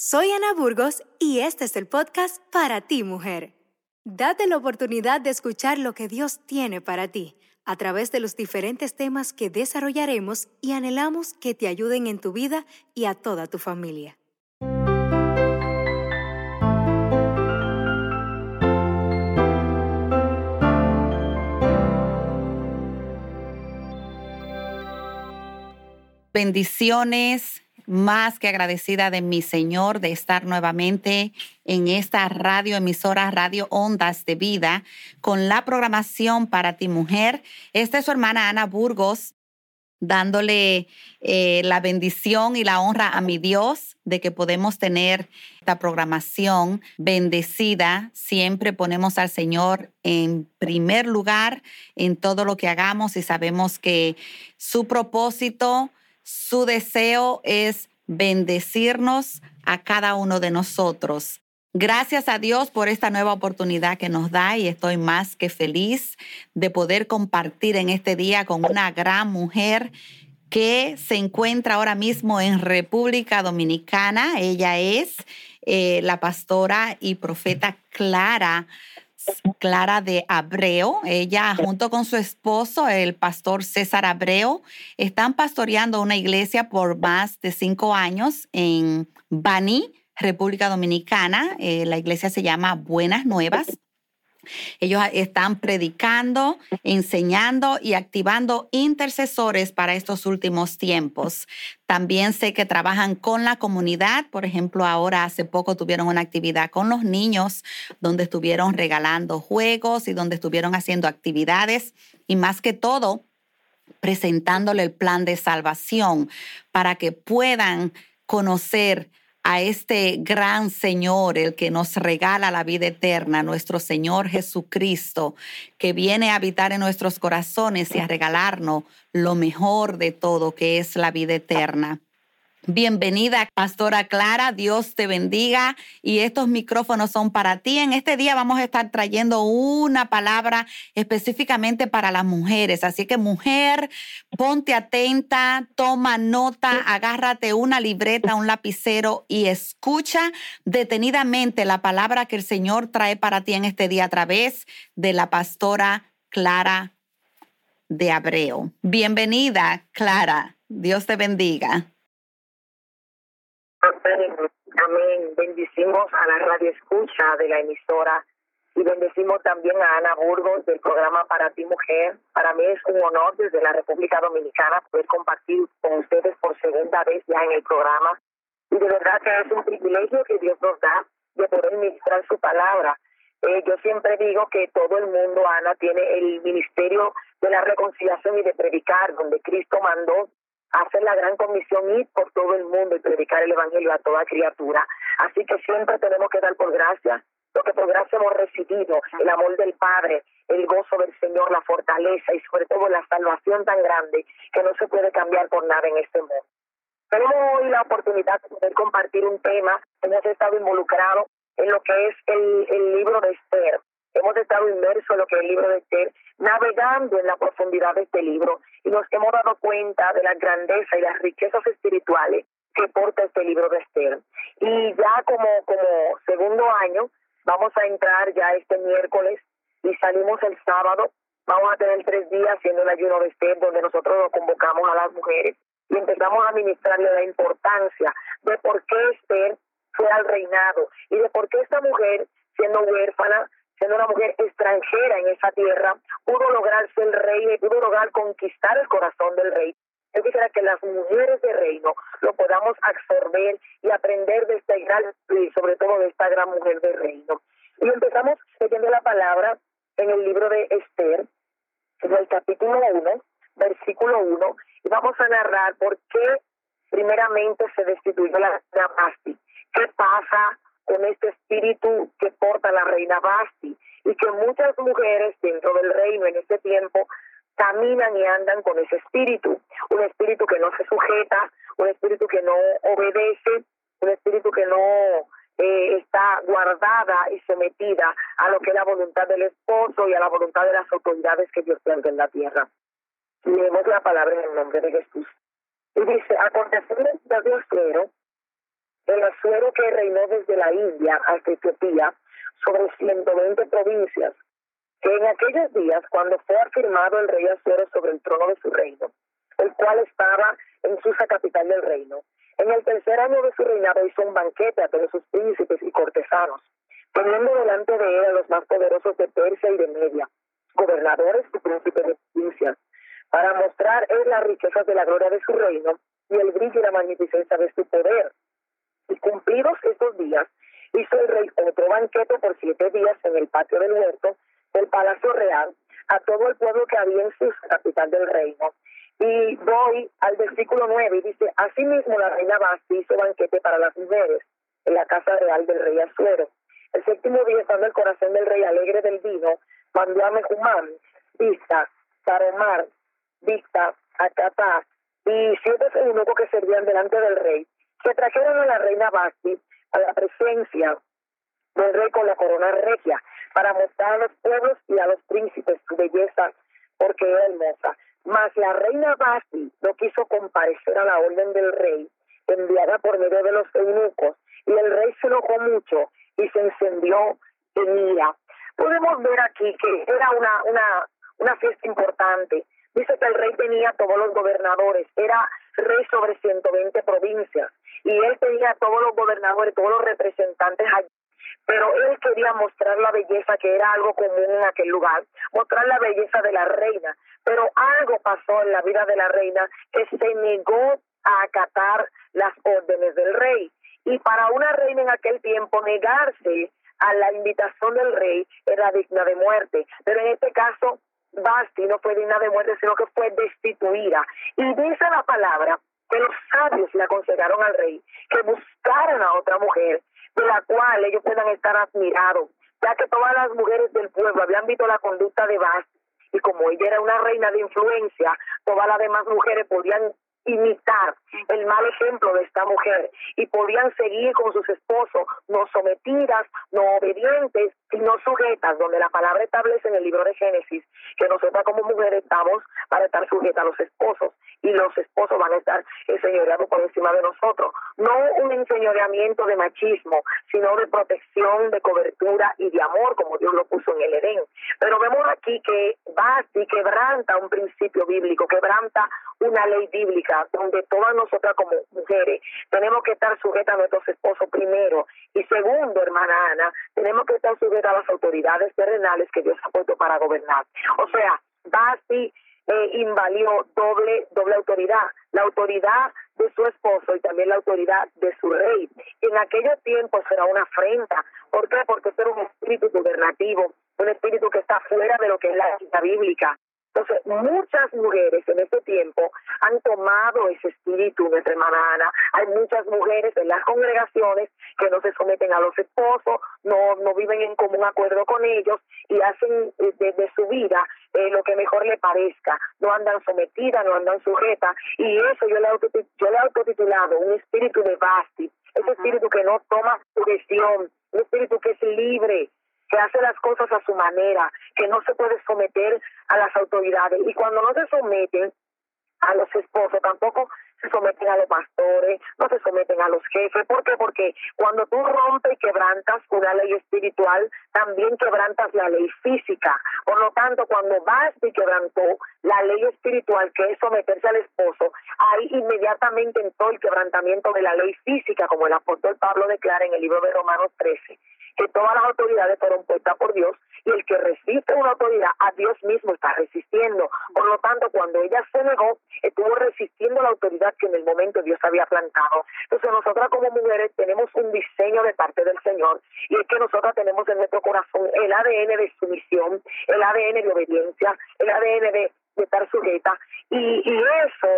Soy Ana Burgos y este es el podcast para ti, mujer. Date la oportunidad de escuchar lo que Dios tiene para ti a través de los diferentes temas que desarrollaremos y anhelamos que te ayuden en tu vida y a toda tu familia. Bendiciones, más que agradecida de mi Señor de estar nuevamente en esta radio emisora Radio Ondas de Vida con la programación para ti mujer. Esta es su hermana Ana Burgos dándole eh, la bendición y la honra a mi Dios de que podemos tener esta programación bendecida. Siempre ponemos al Señor en primer lugar en todo lo que hagamos y sabemos que su propósito su deseo es bendecirnos a cada uno de nosotros. Gracias a Dios por esta nueva oportunidad que nos da y estoy más que feliz de poder compartir en este día con una gran mujer que se encuentra ahora mismo en República Dominicana. Ella es eh, la pastora y profeta Clara Clara de Abreu. Ella junto con su esposo, el pastor César Abreu, están pastoreando una iglesia por más de cinco años en Bani, República Dominicana. Eh, la iglesia se llama Buenas Nuevas. Ellos están predicando, enseñando y activando intercesores para estos últimos tiempos. También sé que trabajan con la comunidad. Por ejemplo, ahora hace poco tuvieron una actividad con los niños donde estuvieron regalando juegos y donde estuvieron haciendo actividades y más que todo presentándole el plan de salvación para que puedan conocer a este gran Señor, el que nos regala la vida eterna, nuestro Señor Jesucristo, que viene a habitar en nuestros corazones y a regalarnos lo mejor de todo, que es la vida eterna. Bienvenida, Pastora Clara. Dios te bendiga. Y estos micrófonos son para ti. En este día vamos a estar trayendo una palabra específicamente para las mujeres. Así que, mujer, ponte atenta, toma nota, agárrate una libreta, un lapicero y escucha detenidamente la palabra que el Señor trae para ti en este día a través de la Pastora Clara de Abreu. Bienvenida, Clara. Dios te bendiga. Amén. Bendicimos a la radio escucha de la emisora y bendecimos también a Ana Burgos del programa Para ti Mujer. Para mí es un honor desde la República Dominicana poder compartir con ustedes por segunda vez ya en el programa. Y de verdad que es un privilegio que Dios nos da de poder ministrar su palabra. Eh, yo siempre digo que todo el mundo, Ana, tiene el ministerio de la reconciliación y de predicar, donde Cristo mandó hacer la gran comisión, ir por todo el mundo y predicar el Evangelio a toda criatura. Así que siempre tenemos que dar por gracia lo que por gracia hemos recibido, el amor del Padre, el gozo del Señor, la fortaleza y sobre todo la salvación tan grande que no se puede cambiar por nada en este mundo. Tenemos hoy la oportunidad de poder compartir un tema, hemos estado involucrados en lo que es el, el libro de Esther. Hemos estado inmersos en lo que es el libro de Esther, navegando en la profundidad de este libro y nos hemos dado cuenta de la grandeza y las riquezas espirituales que porta este libro de Esther. Y ya como, como segundo año, vamos a entrar ya este miércoles y salimos el sábado. Vamos a tener tres días haciendo el ayuno de Esther, donde nosotros nos convocamos a las mujeres y empezamos a ministrarle la importancia de por qué Esther fue al reinado y de por qué esta mujer, siendo huérfana, mujer extranjera en esa tierra, pudo lograrse el rey y pudo lograr conquistar el corazón del rey. Yo quisiera que las mujeres de reino lo podamos absorber y aprender de este gran y sobre todo de esta gran mujer de reino. Y empezamos leyendo la palabra en el libro de Esther, en el capítulo 1, versículo 1, y vamos a narrar por qué primeramente se destituyó la Basti, qué pasa con este espíritu que porta la reina Basti y que muchas mujeres dentro del reino en este tiempo caminan y andan con ese espíritu, un espíritu que no se sujeta, un espíritu que no obedece, un espíritu que no eh, está guardada y sometida a lo que es la voluntad del esposo y a la voluntad de las autoridades que Dios tiene en la tierra. Leemos la palabra en el nombre de Jesús. Y dice, aconteció de Dios el Asuero que reinó desde la India hasta Etiopía sobre 120 provincias, que en aquellos días, cuando fue afirmado el rey Asuero sobre el trono de su reino, el cual estaba en Susa, capital del reino, en el tercer año de su reinado hizo un banquete a todos sus príncipes y cortesanos, poniendo delante de él a los más poderosos de Persia y de Media, gobernadores y príncipes de provincias, para mostrar él las riquezas de la gloria de su reino y el brillo y la magnificencia de su poder. Y cumplidos estos días, hizo el rey otro banquete por siete días en el patio del huerto del palacio real a todo el pueblo que había en su capital del reino. Y voy al versículo 9 y dice, asimismo la reina Basti hizo banquete para las mujeres en la casa real del rey Azuero. El séptimo día, estando el corazón del rey alegre del vino, mandó a Mejumán, Vista, Saromar, Vista, Acatá y siete eunucos que servían delante del rey, que trajeron a la reina Basti a la presencia del rey con la corona regia, para mostrar a los pueblos y a los príncipes su belleza, porque era hermosa. Mas la reina Basti no quiso comparecer a la orden del rey, enviada por medio de los eunucos, y el rey se enojó mucho y se encendió en ira. Podemos ver aquí que era una, una, una fiesta importante. Dice que el rey tenía todos los gobernadores, era rey sobre 120 provincias, y él tenía todos los gobernadores, todos los representantes allí pero él quería mostrar la belleza que era algo común en aquel lugar, mostrar la belleza de la reina, pero algo pasó en la vida de la reina que se negó a acatar las órdenes del rey. Y para una reina en aquel tiempo negarse a la invitación del rey era digna de muerte. Pero en este caso, Basti no fue digna de muerte, sino que fue destituida. Y dice la palabra que los sabios le aconsejaron al rey que buscaran a otra mujer de la cual ellos puedan estar admirados, ya que todas las mujeres del pueblo habían visto la conducta de Basti y como ella era una reina de influencia, todas las demás mujeres podían imitar el mal ejemplo de esta mujer y podían seguir con sus esposos no sometidas, no obedientes y no sujetas, donde la palabra establece en el libro de Génesis que nosotras como mujeres estamos para estar sujetas a los esposos y los esposos van a estar enseñoreados por encima de nosotros. No un enseñoreamiento de machismo, sino de protección, de cobertura y de amor, como Dios lo puso en el Edén. Pero vemos aquí que Basti quebranta un principio bíblico, quebranta una ley bíblica, donde todas nosotras como mujeres tenemos que estar sujetas a nuestros esposos primero. Y segundo, hermana Ana, tenemos que estar sujetas a las autoridades terrenales que Dios ha puesto para gobernar. O sea, Basti eh, invalió doble, doble autoridad, la autoridad de su esposo y también la autoridad de su rey. En aquellos tiempos era una afrenta. ¿Por qué? Porque era un espíritu gubernativo, un espíritu que está fuera de lo que es la vida bíblica. Entonces, muchas mujeres en este tiempo han tomado ese espíritu, nuestra hermana Ana. Hay muchas mujeres en las congregaciones que no se someten a los esposos, no, no viven en común acuerdo con ellos y hacen desde eh, su vida eh, lo que mejor le parezca. No andan sometidas, no andan sujetas. Y eso yo le, yo le he autotitulado un espíritu de Basti, ese espíritu que no toma sujeción, un espíritu que es libre, que hace las cosas a su manera, que no se puede someter a las autoridades. Y cuando no se someten a los esposos, tampoco se someten a los pastores, no se someten a los jefes. ¿Por qué? Porque cuando tú rompes y quebrantas una ley espiritual, también quebrantas la ley física. Por lo tanto, cuando vas y quebrantó la ley espiritual, que es someterse al esposo, ahí inmediatamente entró el quebrantamiento de la ley física, como el apóstol Pablo declara en el libro de Romanos 13 que todas las autoridades fueron puestas por Dios y el que resiste una autoridad a Dios mismo está resistiendo. Por lo tanto, cuando ella se negó, estuvo resistiendo la autoridad que en el momento Dios había plantado. Entonces, nosotras como mujeres tenemos un diseño de parte del Señor y es que nosotras tenemos en nuestro corazón el ADN de sumisión, el ADN de obediencia, el ADN de, estar sujeta y eso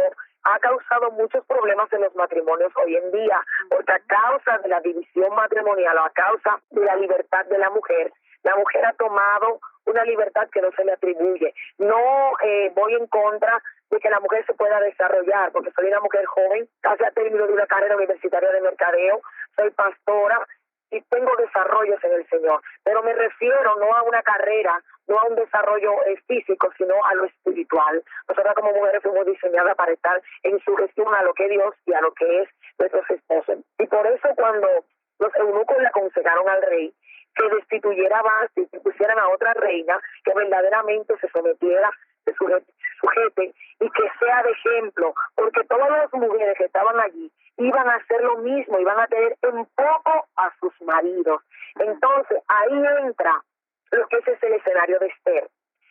ha causado muchos problemas en los matrimonios hoy en día, porque a causa de la división matrimonial o a causa de la libertad de la mujer, la mujer ha tomado una libertad que no se le atribuye. No eh, voy en contra de que la mujer se pueda desarrollar, porque soy una mujer joven, casi a término de una carrera universitaria de mercadeo, soy pastora y tengo desarrollos en el Señor, pero me refiero no a una carrera, no a un desarrollo eh, físico, sino a lo espiritual. Nosotras como mujeres fuimos diseñadas para estar en sugestión a lo que Dios y a lo que es nuestros esposos. Y por eso cuando los eunucos le aconsejaron al rey que destituyera a Basti, que pusieran a otra reina que verdaderamente se sometiera, se sujete, y que sea de ejemplo, porque todas las mujeres que estaban allí iban a hacer lo mismo, iban a tener en poco a sus maridos. Entonces ahí entra lo que es el escenario de Esther.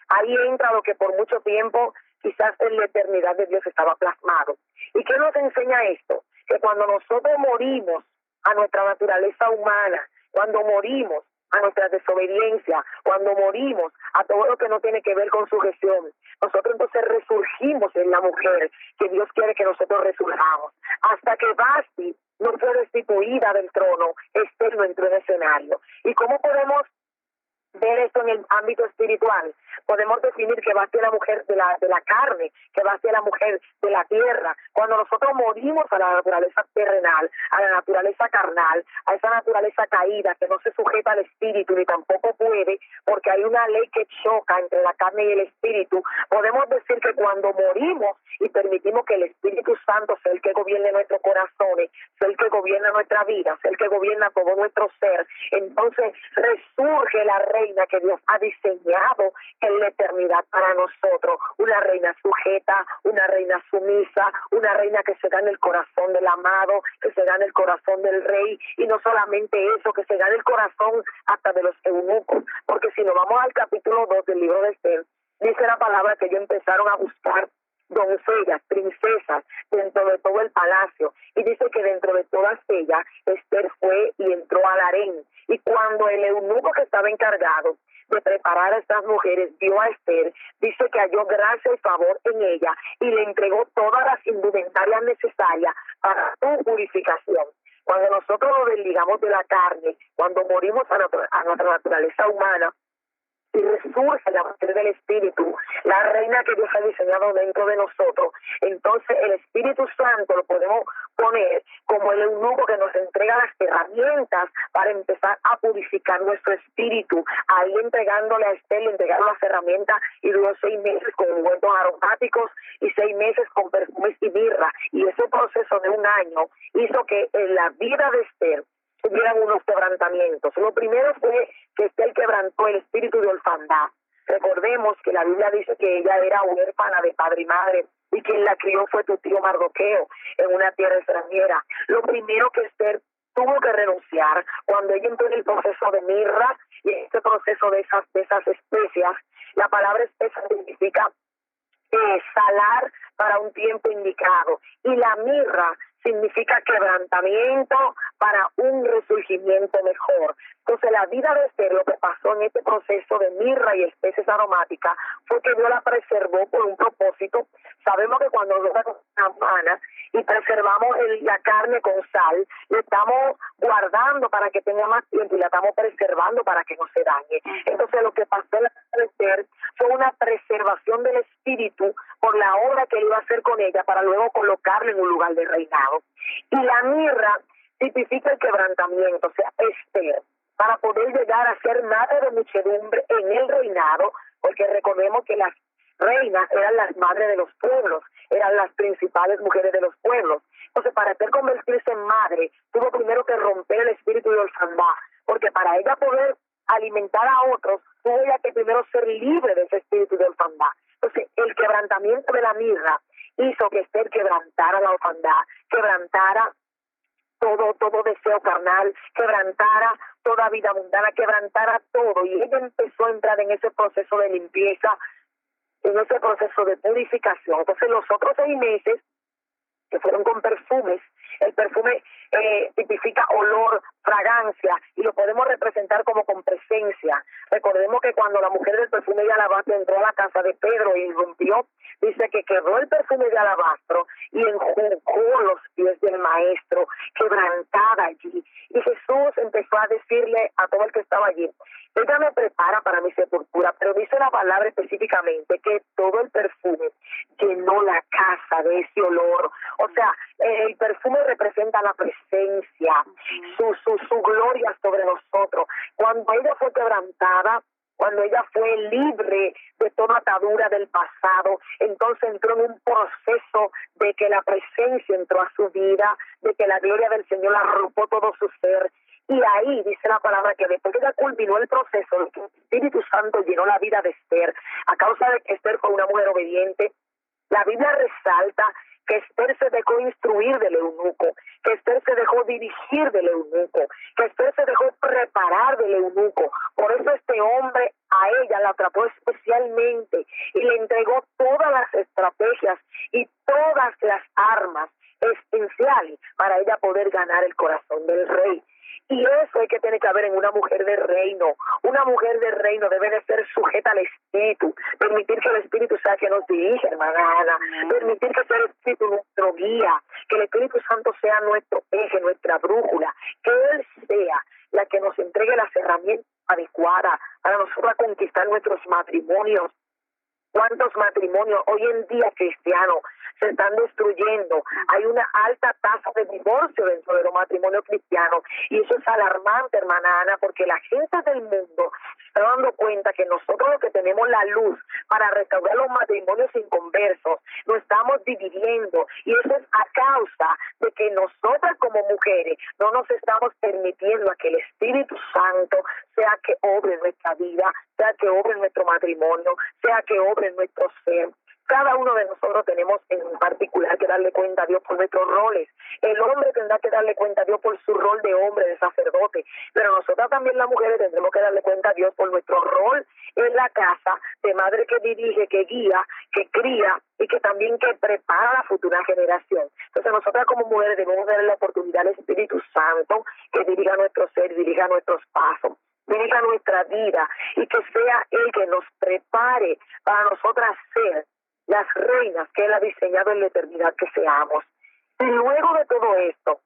Ahí entra lo que por mucho tiempo quizás en la eternidad de Dios estaba plasmado. ¿Y qué nos enseña esto? Que cuando nosotros morimos a nuestra naturaleza humana, cuando morimos a nuestra desobediencia, cuando morimos a todo lo que no tiene que ver con su gestión, nosotros entonces resurgimos en la mujer que Dios quiere que nosotros resurjamos. Hasta que Basti no fue destituida del trono, Esther no entró en escenario. ¿Y cómo podemos ver esto en el ámbito espiritual. Podemos definir que va a ser la mujer de la, de la carne, que va a ser la mujer de la tierra. Cuando nosotros morimos a la naturaleza terrenal, a la naturaleza carnal, a esa naturaleza caída que no se sujeta al espíritu ni tampoco puede, porque hay una ley que choca entre la carne y el espíritu, podemos decir que cuando morimos y permitimos que el Espíritu Santo sea el que gobierne nuestros corazones, sea el que gobierna nuestra vida, sea el que gobierna todo nuestro ser, entonces resurge la reina que Dios ha diseñado en la eternidad para nosotros, una reina sujeta, una reina sumisa, una reina que se gane el corazón del amado, que se gane el corazón del rey, y no solamente eso, que se gane el corazón hasta de los eunucos, porque si nos vamos al capítulo 2 del libro de Esther, dice la palabra que ellos empezaron a buscar doncellas, princesas, dentro de todo el palacio. Y dice que dentro de todas ellas, Esther fue y entró al harén. Y cuando el eunuco que estaba encargado de preparar a estas mujeres vio a Esther, dice que halló gracia y favor en ella y le entregó todas las indumentarias necesarias para su purificación. Cuando nosotros nos desligamos de la carne, cuando morimos a nuestra naturaleza humana, y resurge la mujer del Espíritu, la reina que Dios ha diseñado dentro de nosotros. Entonces el Espíritu Santo lo podemos poner como el eunuco que nos entrega las herramientas para empezar a purificar nuestro espíritu, ahí entregándole a Estel, entregar las herramientas y duró seis meses con ungüentos aromáticos y seis meses con perfumes y birra. Y ese proceso de un año hizo que en la vida de Esther tuvieran unos quebrantamientos. Lo primero fue que el quebrantó el espíritu de orfandad. Recordemos que la Biblia dice que ella era huérfana de padre y madre y quien la crió fue tu tío Mardoqueo en una tierra extranjera. Lo primero que Esther tuvo que renunciar cuando ella entró en el proceso de mirra y en este proceso de esas, de esas especias, la palabra especia significa eh, salar para un tiempo indicado y la mirra significa quebrantamiento para un resurgimiento mejor. Entonces la vida de Esther, lo que pasó en este proceso de mirra y especies aromáticas, fue que Dios la preservó por un propósito. Sabemos que cuando nosotros campanas y preservamos la carne con sal, le estamos guardando para que tenga más tiempo y la estamos preservando para que no se dañe. Entonces lo que pasó en la vida de Esther fue una preservación del espíritu por la obra que él iba a hacer con ella para luego colocarla en un lugar de reinado. Y la mirra tipifica el quebrantamiento, o sea, Esther, para poder llegar a ser madre de muchedumbre en el reinado, porque recordemos que las reinas eran las madres de los pueblos, eran las principales mujeres de los pueblos. Entonces, para hacer convertirse en madre, tuvo primero que romper el espíritu de orfandad, porque para ella poder alimentar a otros, tuvo que primero ser libre de ese espíritu de orfandad. Entonces, el quebrantamiento de la mirra hizo que Esther quebrantara la orfandad, quebrantara todo, todo deseo carnal, quebrantara toda vida mundana, quebrantara todo. Y ella empezó a entrar en ese proceso de limpieza, en ese proceso de purificación. Entonces los otros seis meses, que fueron con perfumes, el perfume eh, tipifica olor, fragancia, y lo podemos representar como con presencia. Recordemos que cuando la mujer del perfume de alabastro entró a la casa de Pedro y rompió, dice que quebró el perfume de alabastro y enjugó los pies del maestro, quebrantada allí. Y Jesús empezó a decirle a todo el que estaba allí, ella me prepara para mi sepultura, pero dice la palabra específicamente que todo el perfume llenó la casa de ese olor. O sea, el perfume representa la presencia, su, su, su gloria sobre nosotros. Cuando ella fue quebrantada, cuando ella fue libre de toda atadura del pasado, entonces entró en un proceso de que la presencia entró a su vida, de que la gloria del Señor arropó todo su ser. Y ahí dice la palabra que después que ella culminó el proceso, el Espíritu Santo llenó la vida de Esther, a causa de que Esther fue una mujer obediente, la Biblia resalta que Esther se dejó instruir del eunuco, que Esther se dejó dirigir del eunuco, que Esther se dejó preparar del eunuco. Por eso este hombre a ella la trató especialmente y le entregó todas las estrategias y todas las armas esenciales para ella poder ganar el corazón del rey. Y eso hay que tener que haber en una mujer de reino. Una mujer de reino debe de ser sujeta al Espíritu, permitir que el Espíritu sea que nos dirige, hermana Ana, permitir que sea el Espíritu nuestro guía, que el Espíritu Santo sea nuestro eje, nuestra brújula, que Él sea la que nos entregue las herramientas adecuadas para nosotros conquistar nuestros matrimonios, cuántos matrimonios hoy en día cristianos se están destruyendo. Hay una alta tasa de divorcio dentro de los matrimonios cristianos y eso es alarmante, hermana Ana, porque la gente del mundo se está dando cuenta que nosotros los que tenemos la luz para restaurar los matrimonios inconversos, nos estamos dividiendo y eso es a causa de que nosotras como mujeres no nos estamos permitiendo a que el Espíritu Santo sea que obre nuestra vida, sea que obre nuestro matrimonio, sea que obre nuestro ser. Cada uno de nosotros tenemos en particular que darle cuenta a Dios por nuestros roles. El hombre tendrá que darle cuenta a Dios por su rol de hombre, de sacerdote, pero nosotras también las mujeres tendremos que darle cuenta a Dios por nuestro rol en la casa, de madre que dirige, que guía, que cría y que también que prepara a la futura generación. Entonces nosotras como mujeres debemos darle la oportunidad al Espíritu Santo que dirija nuestro ser, dirija nuestros pasos dirija nuestra vida y que sea Él que nos prepare para nosotras ser las reinas que Él ha diseñado en la eternidad que seamos. Y luego de todo esto,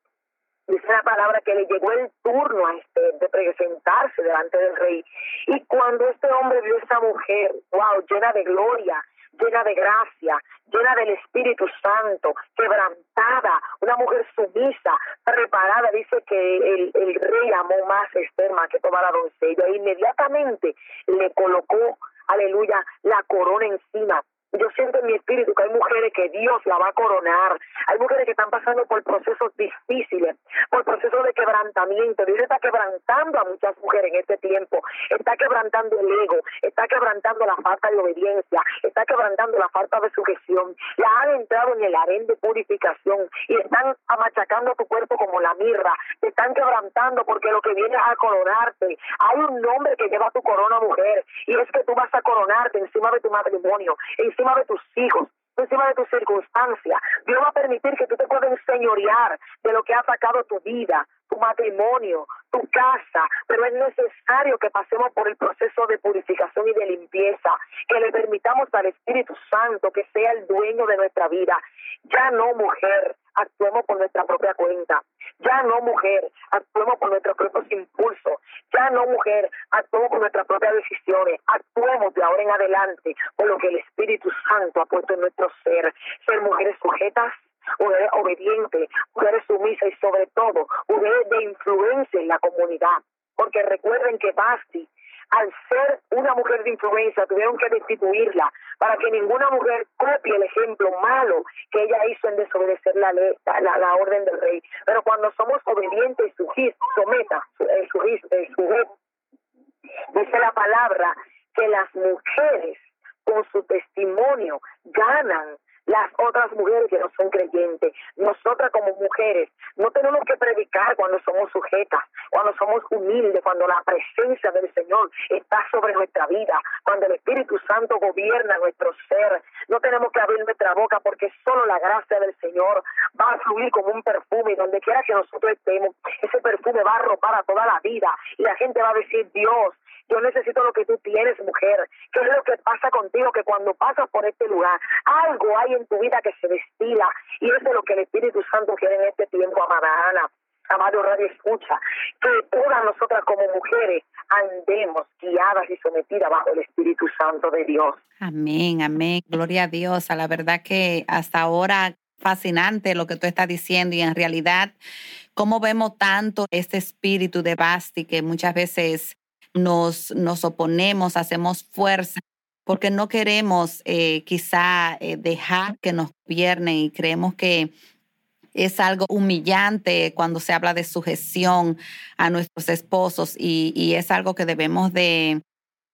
dice la palabra que le llegó el turno a este de presentarse delante del rey. Y cuando este hombre vio a esa mujer, wow, llena de gloria, llena de gracia, llena del Espíritu Santo, quebrantada, una mujer sumisa, preparada, dice que el, el rey amó más a Esther que toda la doncella. Inmediatamente le colocó, aleluya, la corona encima yo siento en mi espíritu que hay mujeres que Dios la va a coronar. Hay mujeres que están pasando por procesos difíciles, por procesos de quebrantamiento. Dios está quebrantando a muchas mujeres en este tiempo. Está quebrantando el ego, está quebrantando la falta de obediencia, está quebrantando la falta de sujeción. Ya han entrado en el harén de purificación y están amachacando tu cuerpo como la mirra. Te están quebrantando porque lo que viene es a coronarte. Hay un nombre que lleva tu corona, mujer, y es que tú vas a coronarte encima de tu matrimonio, encima encima de tus hijos, encima de tus circunstancias. Dios va a permitir que tú te puedas enseñorear de lo que ha sacado tu vida, tu matrimonio, tu casa, pero es necesario que pasemos por el proceso de purificación y de limpieza, que le permitamos al Espíritu Santo que sea el dueño de nuestra vida. Ya no, mujer, actuemos por nuestra propia cuenta. Ya no, mujer, actuemos por nuestros propios impulsos. Ya no, mujer, actuemos por nuestras propias decisiones. Actuemos de ahora en adelante por lo que el Espíritu Santo ha puesto en nuestro ser. Ser mujeres sujetas mujeres obedientes, mujeres sumisas y sobre todo mujeres de influencia en la comunidad. Porque recuerden que Basti al ser una mujer de influencia, tuvieron que destituirla para que ninguna mujer copie el ejemplo malo que ella hizo en desobedecer la, ley, la, orden del rey. Pero cuando somos obedientes y sujis, someta, eh, eh, dice la palabra que las mujeres con su testimonio ganan las otras mujeres que no son creyentes. Nosotras como mujeres no tenemos que predicar cuando somos sujetas, cuando somos humildes, cuando la presencia del Señor está sobre nuestra vida, cuando el Espíritu Santo gobierna nuestro ser. No tenemos que abrir nuestra boca porque solo la gracia del Señor va a fluir como un perfume donde quiera que nosotros estemos, ese perfume va a arropar a toda la vida y la gente va a decir, Dios, yo necesito lo que tú tienes, mujer. ¿Qué es lo que pasa contigo? Que cuando pasas por este lugar, algo hay en tu vida que se destila. Y eso es lo que el Espíritu Santo quiere en este tiempo, amada Ana. Amado Radio Escucha, que todas nosotras como mujeres andemos guiadas y sometidas bajo el Espíritu Santo de Dios. Amén, amén. Gloria a Dios. A la verdad que hasta ahora fascinante lo que tú estás diciendo y en realidad cómo vemos tanto este espíritu de Basti que muchas veces nos, nos oponemos, hacemos fuerza porque no queremos eh, quizá eh, dejar que nos gobiernen y creemos que es algo humillante cuando se habla de sujeción a nuestros esposos y, es algo que debemos de,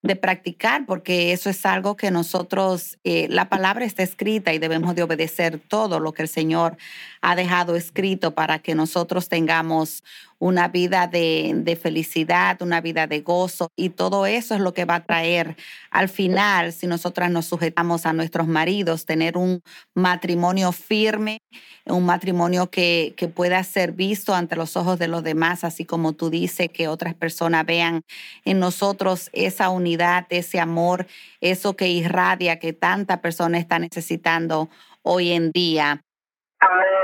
de practicar, porque eso es algo que nosotros, eh, la palabra está escrita y debemos de obedecer todo lo que el Señor ha dejado escrito para que nosotros tengamos una vida de, de, felicidad, una vida de gozo y todo eso es lo que va a traer al final, si nosotras nos sujetamos a nuestros maridos, tener un matrimonio firme, un matrimonio que, que pueda ser visto ante los ojos de los demás, así como tú dices, que otras personas vean en nosotros esa unidad, ese amor, eso que irradia, que tanta persona está necesitando hoy en día. Amén,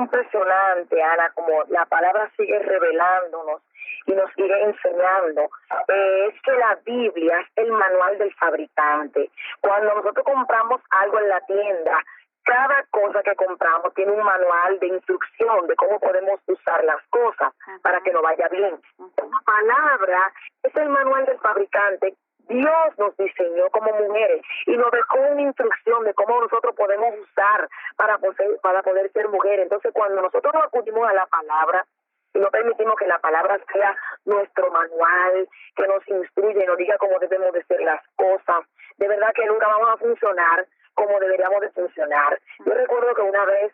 impresionante, Ana, como la palabra sigue revelándonos y nos sigue enseñando. Eh, es que la Biblia es el manual del fabricante. Cuando nosotros compramos algo en la tienda, cada cosa que compramos tiene un manual de instrucción de cómo podemos usar las cosas para que nos vaya bien. La palabra es el manual del fabricante Dios nos diseñó como mujeres y nos dejó una instrucción de cómo nosotros podemos usar para poder, para poder ser mujeres. Entonces, cuando nosotros nos acudimos a la palabra y no permitimos que la palabra sea nuestro manual, que nos instruye, nos diga cómo debemos de ser las cosas, de verdad que nunca vamos a funcionar como deberíamos de funcionar. Yo recuerdo que una vez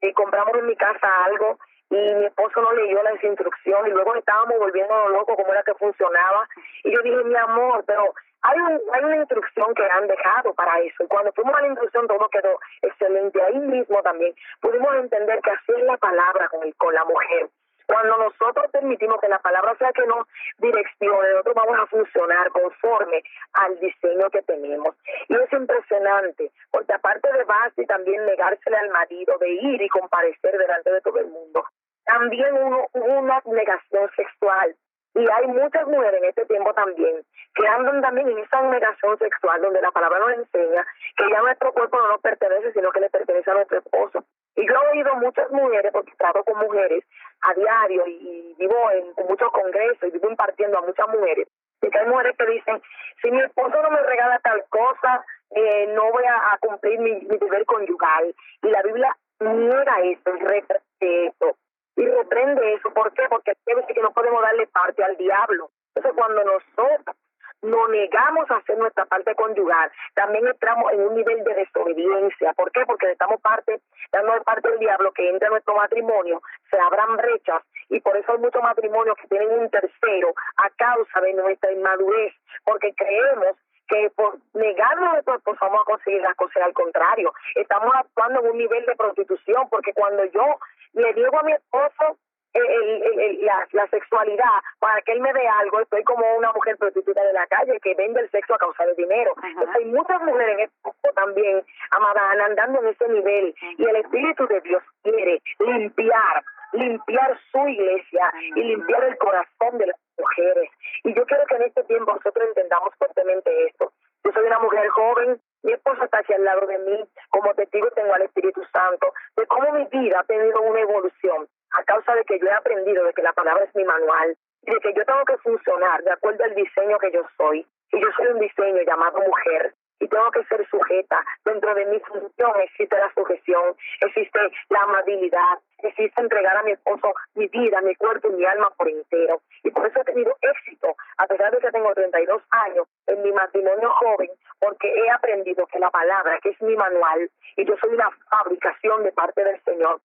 eh, compramos en mi casa algo y mi esposo no leyó las instrucciones y luego estábamos volviendo locos cómo era que funcionaba. Y yo dije mi amor pero hay un, hay una instrucción que han dejado para eso y cuando fuimos a la instrucción todo quedó excelente. Ahí mismo también pudimos entender que así es la palabra con el, con la mujer. Cuando nosotros permitimos que la palabra sea que nos direccione, nosotros vamos a funcionar conforme al diseño que tenemos. Y es impresionante, porque aparte de base también negársele al marido, de ir y comparecer delante de todo el mundo, también hubo una negación sexual. Y hay muchas mujeres en este tiempo también que andan también en esa negación sexual donde la palabra nos enseña que ya nuestro cuerpo no nos pertenece, sino que le pertenece a nuestro esposo. Y yo he oído muchas mujeres, porque trato con mujeres a diario y, vivo en, muchos congresos y vivo impartiendo a muchas mujeres, y que hay mujeres que dicen, si mi esposo no me regala tal cosa, eh, no voy a, cumplir mi, deber conyugal. Y la Biblia niega eso y reprende eso. Y reprende eso. ¿Por qué? Porque veces que no podemos darle parte al diablo. Entonces, cuando nosotros no negamos a hacer nuestra parte conyugal, también entramos en un nivel de desobediencia. ¿Por qué? Porque estamos parte, dando parte del diablo que entra en nuestro matrimonio, se abran brechas y por eso hay muchos matrimonios que tienen un tercero a causa de nuestra inmadurez, porque creemos que por negarnos esto pues vamos a conseguir las cosas al contrario. Estamos actuando en un nivel de prostitución, porque cuando yo le digo a mi esposo el, la, la, sexualidad para que él me dé algo, estoy como una mujer prostituta de la calle que vende el sexo a causa de dinero. Entonces hay muchas mujeres en este también, amada, andando en ese nivel y el Espíritu de Dios quiere limpiar, limpiar su iglesia y limpiar el corazón de las mujeres. Y yo quiero que en este tiempo nosotros entendamos fuertemente esto. Yo soy una mujer joven, mi esposo está aquí al lado de mí, como testigo tengo al Espíritu Santo, de cómo mi vida ha tenido una evolución a causa de que yo he aprendido de que la palabra es mi manual y de que yo tengo que funcionar de acuerdo al diseño que yo soy. Y yo soy un diseño llamado mujer tengo que ser sujeta. Dentro de mi función existe la sujeción, existe la amabilidad, existe entregar a mi esposo mi vida, mi cuerpo y mi alma por entero. Y por eso he tenido éxito, a pesar de que tengo 32 años en mi matrimonio joven, porque he aprendido que la palabra, que es mi manual, y yo soy una fabricación de parte del Señor,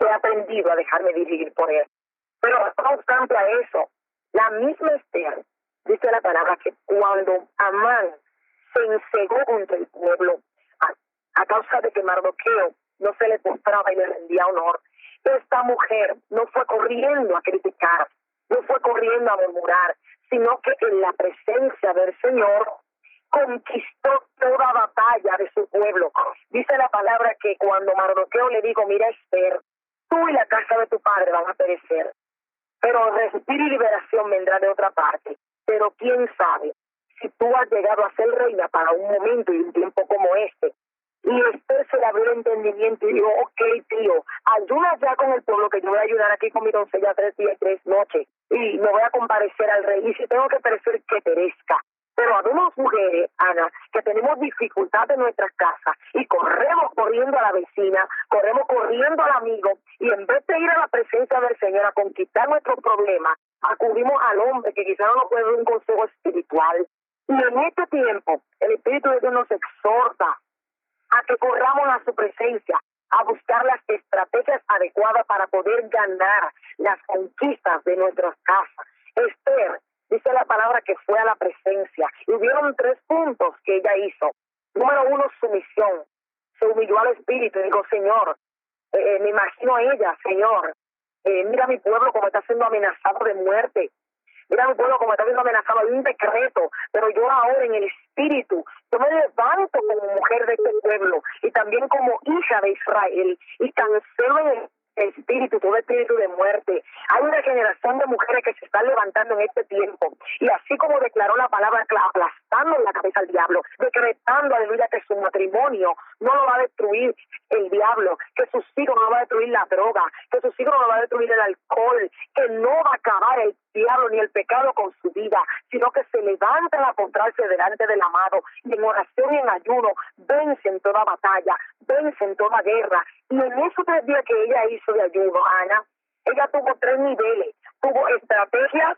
he aprendido a dejarme dirigir por él. Pero no obstante a eso, la misma Esther dice la palabra que cuando Amán se contra el pueblo a, causa de que Mardoqueo no se le postraba y le rendía honor, esta mujer no fue corriendo a criticar, no fue corriendo a murmurar, sino que en la presencia del Señor conquistó toda batalla de su pueblo. Dice la palabra que cuando Mardoqueo le dijo, mira Esther, tú y la casa de tu padre van a perecer, pero respiro y liberación vendrá de otra parte. Pero quién sabe si tú has llegado a ser reina para un momento y un tiempo como este, Y Esther se le abrió el entendimiento y dijo, ok, tío, ayuda ya con el pueblo que yo voy a ayudar aquí con mi doncella tres días y tres noches. Y me voy a comparecer al rey. Y si tengo que perecer, que perezca. Pero habemos mujeres, Ana, que tenemos dificultad en nuestras casas y corremos corriendo a la vecina, corremos corriendo al amigo y en vez de ir a la presencia del Señor a conquistar nuestros problemas, acudimos al hombre que quizás no nos puede dar un consejo espiritual. Y en este tiempo, el Espíritu de Dios nos exhorta a que corramos a su presencia, a buscar las estrategias adecuadas para poder ganar las conquistas de nuestras casas. Esther dice la palabra que fue a la presencia. Y hubieron tres puntos que ella hizo. Número uno, sumisión. Se humilló al Espíritu y dijo, Señor, eh, eh, me imagino a ella, Señor, eh, mira mi pueblo como está siendo amenazado de muerte. Mira mi pueblo como está siendo amenazado, hay un decreto, pero yo ahora en el espíritu, yo me levanto como mujer de este pueblo y también como hija de Israel y cancelo el espíritu, todo espíritu de muerte. Hay una generación de mujeres que se están levantando en este tiempo. Y así como declaró la palabra, aplastando en la cabeza al diablo, decretando, aleluya, que su matrimonio no lo va a destruir el diablo, que sus hijos no va a destruir la droga, que sus hijos no va a destruir el alcohol, que no va a acabar el diablo ni el pecado con su vida, sino que se levantan a encontrarse delante del amado y en oración y en ayuno vencen toda batalla, vencen toda guerra. Y en esos tres días que ella hizo de ayuno, Ana, ella tuvo tres niveles, tuvo estrategia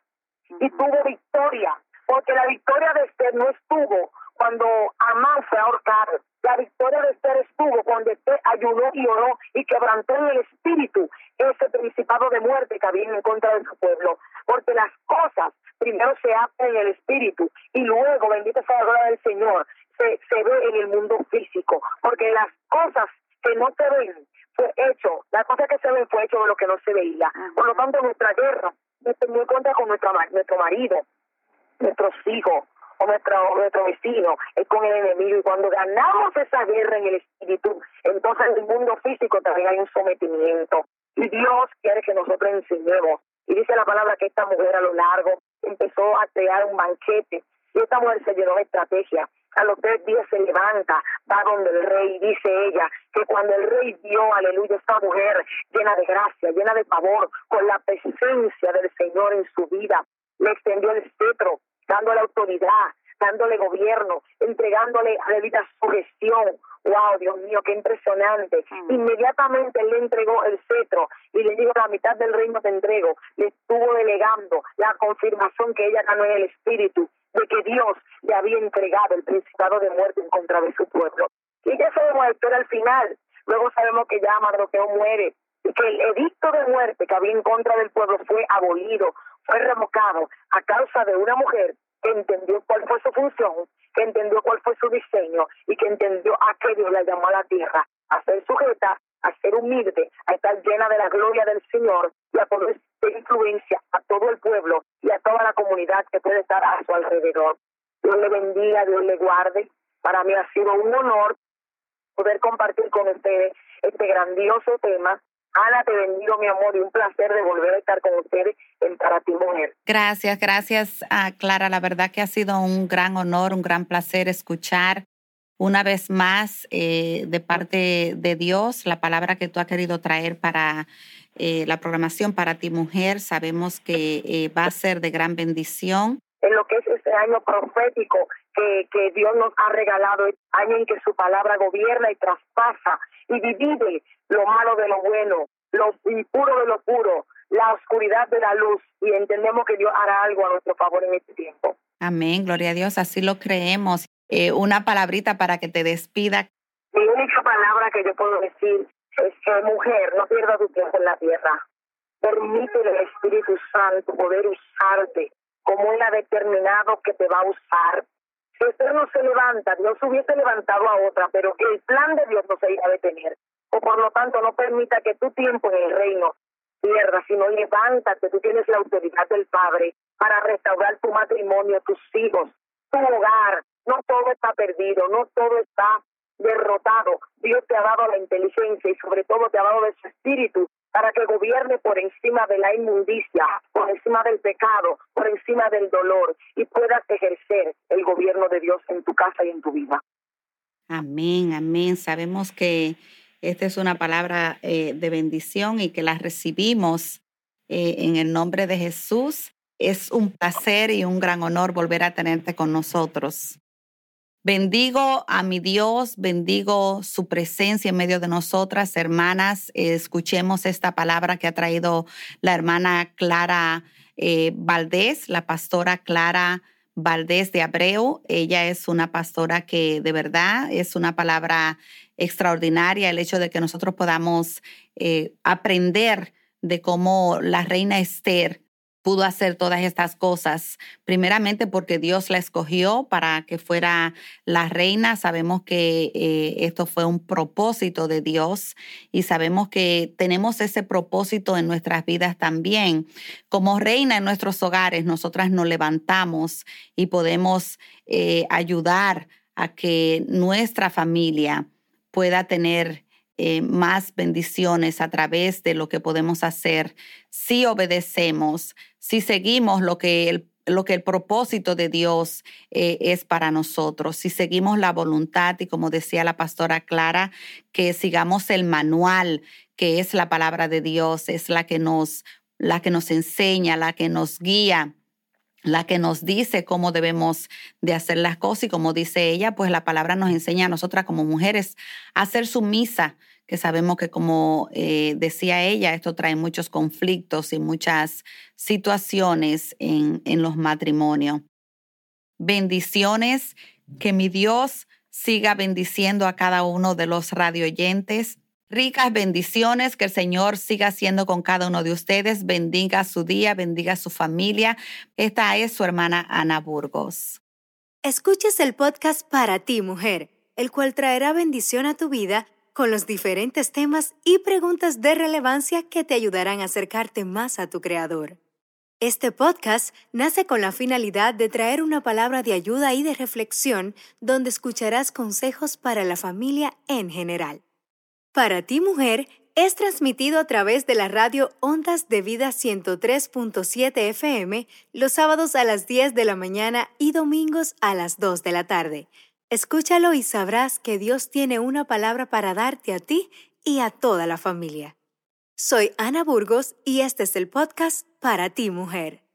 y tuvo victoria, porque la victoria de Esther no estuvo cuando Amán fue ahorcado, la victoria de Esther estuvo cuando Esther ayunó y oró y quebrantó en el espíritu ese principado de muerte que había en contra de su pueblo. Porque las cosas primero se hacen en el espíritu y luego, bendita sea la gloria del Señor, se, se ve en el mundo físico. Porque las cosas que no se ven fue hecho, las cosas que se ven fue hecho de lo que no se veía. Por lo tanto, nuestra guerra muy contra con nuestro, nuestro marido, nuestros hijos, o nuestro, nuestro vecino, es con el enemigo. Y cuando ganamos esa guerra en el espíritu, entonces en el mundo físico también hay un sometimiento. Y Dios quiere que nosotros enseñemos. Y dice la palabra que esta mujer a lo largo empezó a crear un banquete. Y esta mujer se llenó de estrategia. A los tres días se levanta, va donde el rey, dice ella, que cuando el rey vio, aleluya, esta mujer llena de gracia, llena de favor, con la presencia del Señor en su vida, le extendió el cetro, dándole autoridad, dándole gobierno, entregándole a debida gestión. ¡Wow, Dios mío, qué impresionante! Mm. Inmediatamente le entregó el cetro y le dijo: La mitad del reino te entrego. Le estuvo delegando la confirmación que ella ganó en el espíritu de que Dios le había entregado el principado de muerte en contra de su pueblo. Y ya sabemos la historia al final. Luego sabemos que ya Mardoqueo muere y que el edicto de muerte que había en contra del pueblo fue abolido fue revocado a causa de una mujer que entendió cuál fue su función, que entendió cuál fue su diseño y que entendió a qué Dios la llamó a la tierra, a ser sujeta, a ser humilde, a estar llena de la gloria del Señor y a poder ser influencia a todo el pueblo y a toda la comunidad que puede estar a su alrededor. Dios le bendiga, Dios le guarde. Para mí ha sido un honor poder compartir con ustedes este grandioso tema Ana, te bendigo, mi amor, y un placer de volver a estar con ustedes en Para Ti Mujer. Gracias, gracias, a Clara. La verdad que ha sido un gran honor, un gran placer escuchar una vez más eh, de parte de Dios la palabra que tú has querido traer para eh, la programación Para Ti Mujer. Sabemos que eh, va a ser de gran bendición. En lo que es este año profético que, que Dios nos ha regalado, año en que su palabra gobierna y traspasa y divide lo malo de lo bueno, lo impuro de lo puro, la oscuridad de la luz y entendemos que Dios hará algo a nuestro favor en este tiempo. Amén, gloria a Dios, así lo creemos. Eh, una palabrita para que te despida. Mi única palabra que yo puedo decir es que mujer, no pierda tu tiempo en la tierra. Permite al Espíritu Santo poder usarte como Él ha determinado que te va a usar. Si usted no se levanta, Dios hubiese levantado a otra, pero el plan de Dios no se irá a detener o por lo tanto no permita que tu tiempo en el reino pierda, sino levántate, tú tienes la autoridad del Padre para restaurar tu matrimonio, tus hijos, tu hogar. No todo está perdido, no todo está derrotado. Dios te ha dado la inteligencia y sobre todo te ha dado de su espíritu para que gobierne por encima de la inmundicia, por encima del pecado, por encima del dolor y puedas ejercer el gobierno de Dios en tu casa y en tu vida. Amén, amén. Sabemos que esta es una palabra eh, de bendición y que la recibimos eh, en el nombre de Jesús. Es un placer y un gran honor volver a tenerte con nosotros. Bendigo a mi Dios, bendigo su presencia en medio de nosotras, hermanas. escuchemos esta palabra que ha traído la hermana Clara eh, Valdés, la pastora Clara Valdés de Abreu. Ella es una pastora que de verdad es una palabra extraordinaria, el hecho de que nosotros podamos eh, aprender de cómo la reina Esther pudo hacer todas estas cosas, primeramente porque Dios la escogió para que fuera la reina. Sabemos que eh, esto fue un propósito de Dios y sabemos que tenemos ese propósito en nuestras vidas también. Como reina en nuestros hogares, nosotras nos levantamos y podemos eh, ayudar a que nuestra familia pueda tener eh, más bendiciones a través de lo que podemos hacer si obedecemos, si seguimos lo que el lo que el propósito de Dios eh, es para nosotros. Si seguimos la voluntad y como decía la pastora Clara, que sigamos el manual que es la palabra de Dios, es la que nos, la que nos enseña, la que nos guía la que nos dice cómo debemos de hacer las cosas y como dice ella, pues la palabra nos enseña a nosotras como mujeres a ser sumisa, que sabemos que como eh, decía ella, esto trae muchos conflictos y muchas situaciones en, en los matrimonios. Bendiciones, que mi Dios siga bendiciendo a cada uno de los radioyentes Ricas bendiciones, que el Señor siga siendo con cada uno de ustedes, bendiga su día, bendiga su familia. Esta es su hermana Ana Burgos. Escuches el podcast para ti, mujer, el cual traerá bendición a tu vida con los diferentes temas y preguntas de relevancia que te ayudarán a acercarte más a tu Creador. Este podcast nace con la finalidad de traer una palabra de ayuda y de reflexión donde escucharás consejos para la familia en general. Para ti mujer es transmitido a través de la radio Ondas de Vida 103.7 FM los sábados a las 10 de la mañana y domingos a las 2 de la tarde. Escúchalo y sabrás que Dios tiene una palabra para darte a ti y a toda la familia. Soy Ana Burgos y este es el podcast para ti mujer.